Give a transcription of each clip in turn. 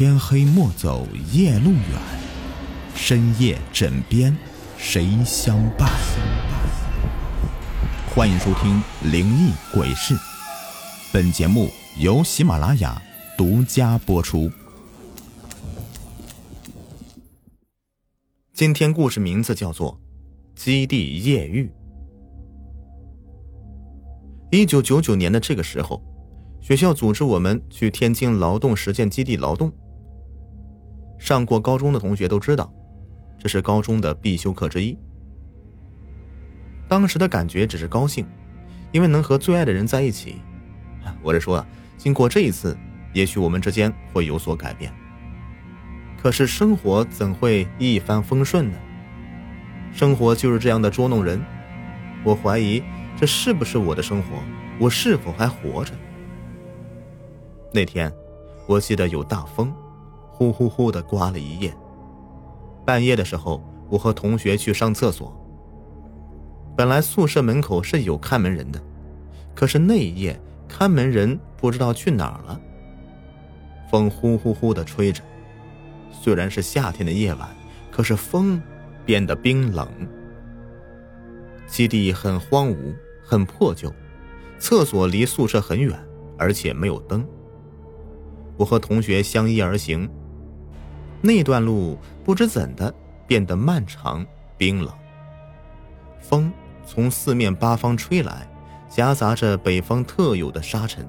天黑莫走夜路远，深夜枕边谁相伴？欢迎收听《灵异鬼事》，本节目由喜马拉雅独家播出。今天故事名字叫做《基地夜遇》。一九九九年的这个时候。学校组织我们去天津劳动实践基地劳动。上过高中的同学都知道，这是高中的必修课之一。当时的感觉只是高兴，因为能和最爱的人在一起。我是说啊，经过这一次，也许我们之间会有所改变。可是生活怎会一帆风顺呢？生活就是这样的捉弄人。我怀疑这是不是我的生活？我是否还活着？那天，我记得有大风，呼呼呼的刮了一夜。半夜的时候，我和同学去上厕所。本来宿舍门口是有看门人的，可是那一夜看门人不知道去哪儿了。风呼呼呼的吹着，虽然是夏天的夜晚，可是风变得冰冷。基地很荒芜，很破旧，厕所离宿舍很远，而且没有灯。我和同学相依而行，那段路不知怎的变得漫长冰冷。风从四面八方吹来，夹杂着北方特有的沙尘。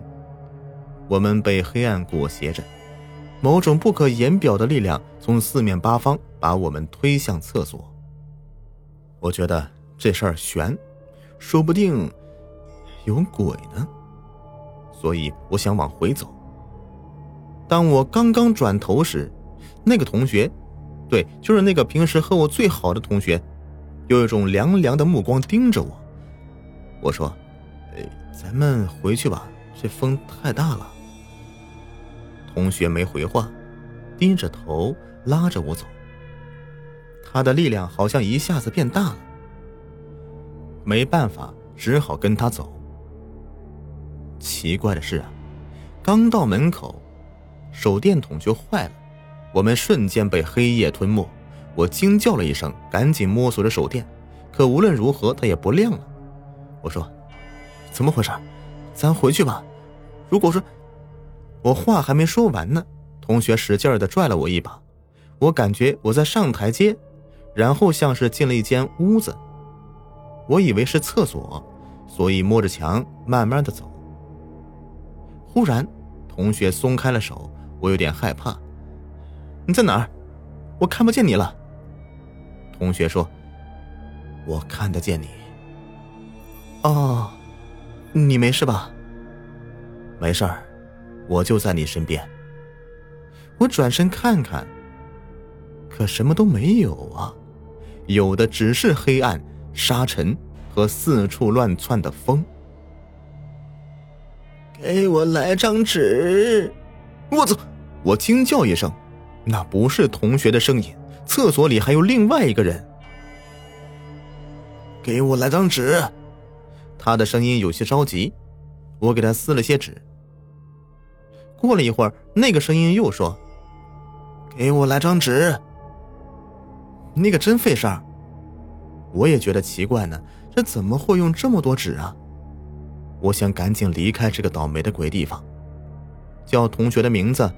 我们被黑暗裹挟着，某种不可言表的力量从四面八方把我们推向厕所。我觉得这事儿悬，说不定有鬼呢，所以我想往回走。当我刚刚转头时，那个同学，对，就是那个平时和我最好的同学，有一种凉凉的目光盯着我。我说：“哎，咱们回去吧，这风太大了。”同学没回话，低着头拉着我走。他的力量好像一下子变大了。没办法，只好跟他走。奇怪的是啊，刚到门口。手电筒就坏了，我们瞬间被黑夜吞没。我惊叫了一声，赶紧摸索着手电，可无论如何它也不亮了。我说：“怎么回事？咱回去吧。”如果说，我话还没说完呢，同学使劲的拽了我一把，我感觉我在上台阶，然后像是进了一间屋子。我以为是厕所，所以摸着墙慢慢的走。忽然，同学松开了手。我有点害怕，你在哪儿？我看不见你了。同学说：“我看得见你。”哦，你没事吧？没事儿，我就在你身边。我转身看看，可什么都没有啊，有的只是黑暗、沙尘和四处乱窜的风。给我来张纸！我操！我惊叫一声，那不是同学的声音，厕所里还有另外一个人。给我来张纸，他的声音有些着急。我给他撕了些纸。过了一会儿，那个声音又说：“给我来张纸。”那个真费事儿。我也觉得奇怪呢，这怎么会用这么多纸啊？我想赶紧离开这个倒霉的鬼地方，叫同学的名字。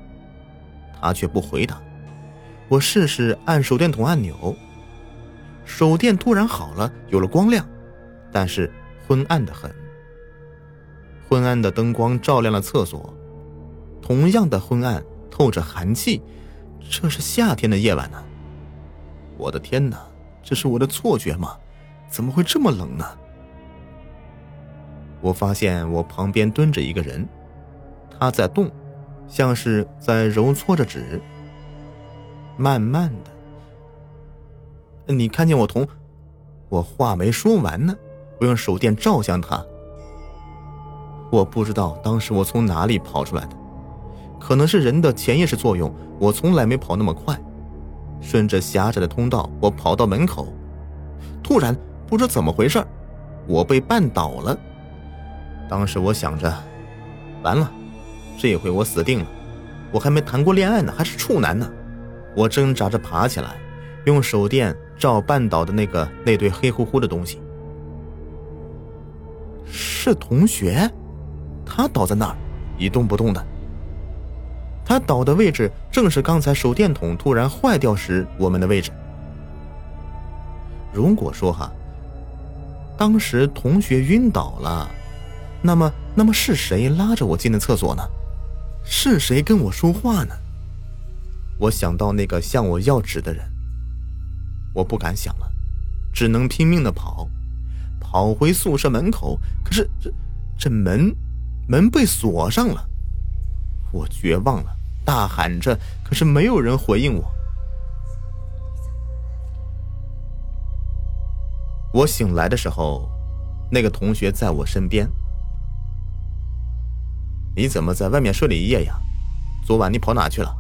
他却不回答。我试试按手电筒按钮，手电突然好了，有了光亮，但是昏暗的很。昏暗的灯光照亮了厕所，同样的昏暗，透着寒气。这是夏天的夜晚呢。我的天哪，这是我的错觉吗？怎么会这么冷呢？我发现我旁边蹲着一个人，他在动。像是在揉搓着纸。慢慢的，你看见我同……我话没说完呢，我用手电照向他。我不知道当时我从哪里跑出来的，可能是人的潜意识作用，我从来没跑那么快。顺着狭窄的通道，我跑到门口，突然不知怎么回事，我被绊倒了。当时我想着，完了。这回我死定了！我还没谈过恋爱呢，还是处男呢。我挣扎着爬起来，用手电照绊倒的那个那堆黑乎乎的东西。是同学，他倒在那儿，一动不动的。他倒的位置正是刚才手电筒突然坏掉时我们的位置。如果说哈，当时同学晕倒了，那么那么是谁拉着我进的厕所呢？是谁跟我说话呢？我想到那个向我要纸的人，我不敢想了，只能拼命的跑，跑回宿舍门口。可是这这门门被锁上了，我绝望了，大喊着，可是没有人回应我。我醒来的时候，那个同学在我身边。你怎么在外面睡了一夜呀？昨晚你跑哪去了？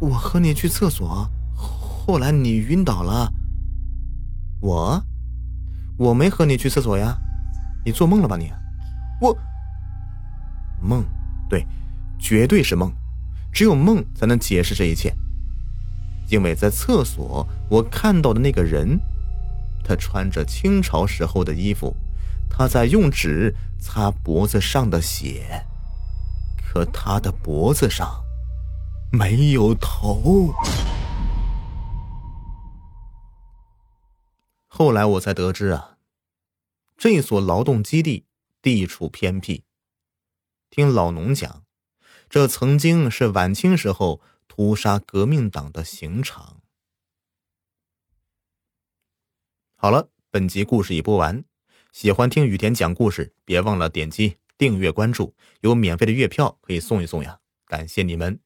我和你去厕所，后来你晕倒了。我，我没和你去厕所呀，你做梦了吧你？我，梦，对，绝对是梦，只有梦才能解释这一切。因为在厕所，我看到的那个人，他穿着清朝时候的衣服。他在用纸擦脖子上的血，可他的脖子上没有头。后来我才得知啊，这所劳动基地地处偏僻。听老农讲，这曾经是晚清时候屠杀革命党的刑场。好了，本集故事已播完。喜欢听雨田讲故事，别忘了点击订阅关注，有免费的月票可以送一送呀！感谢你们。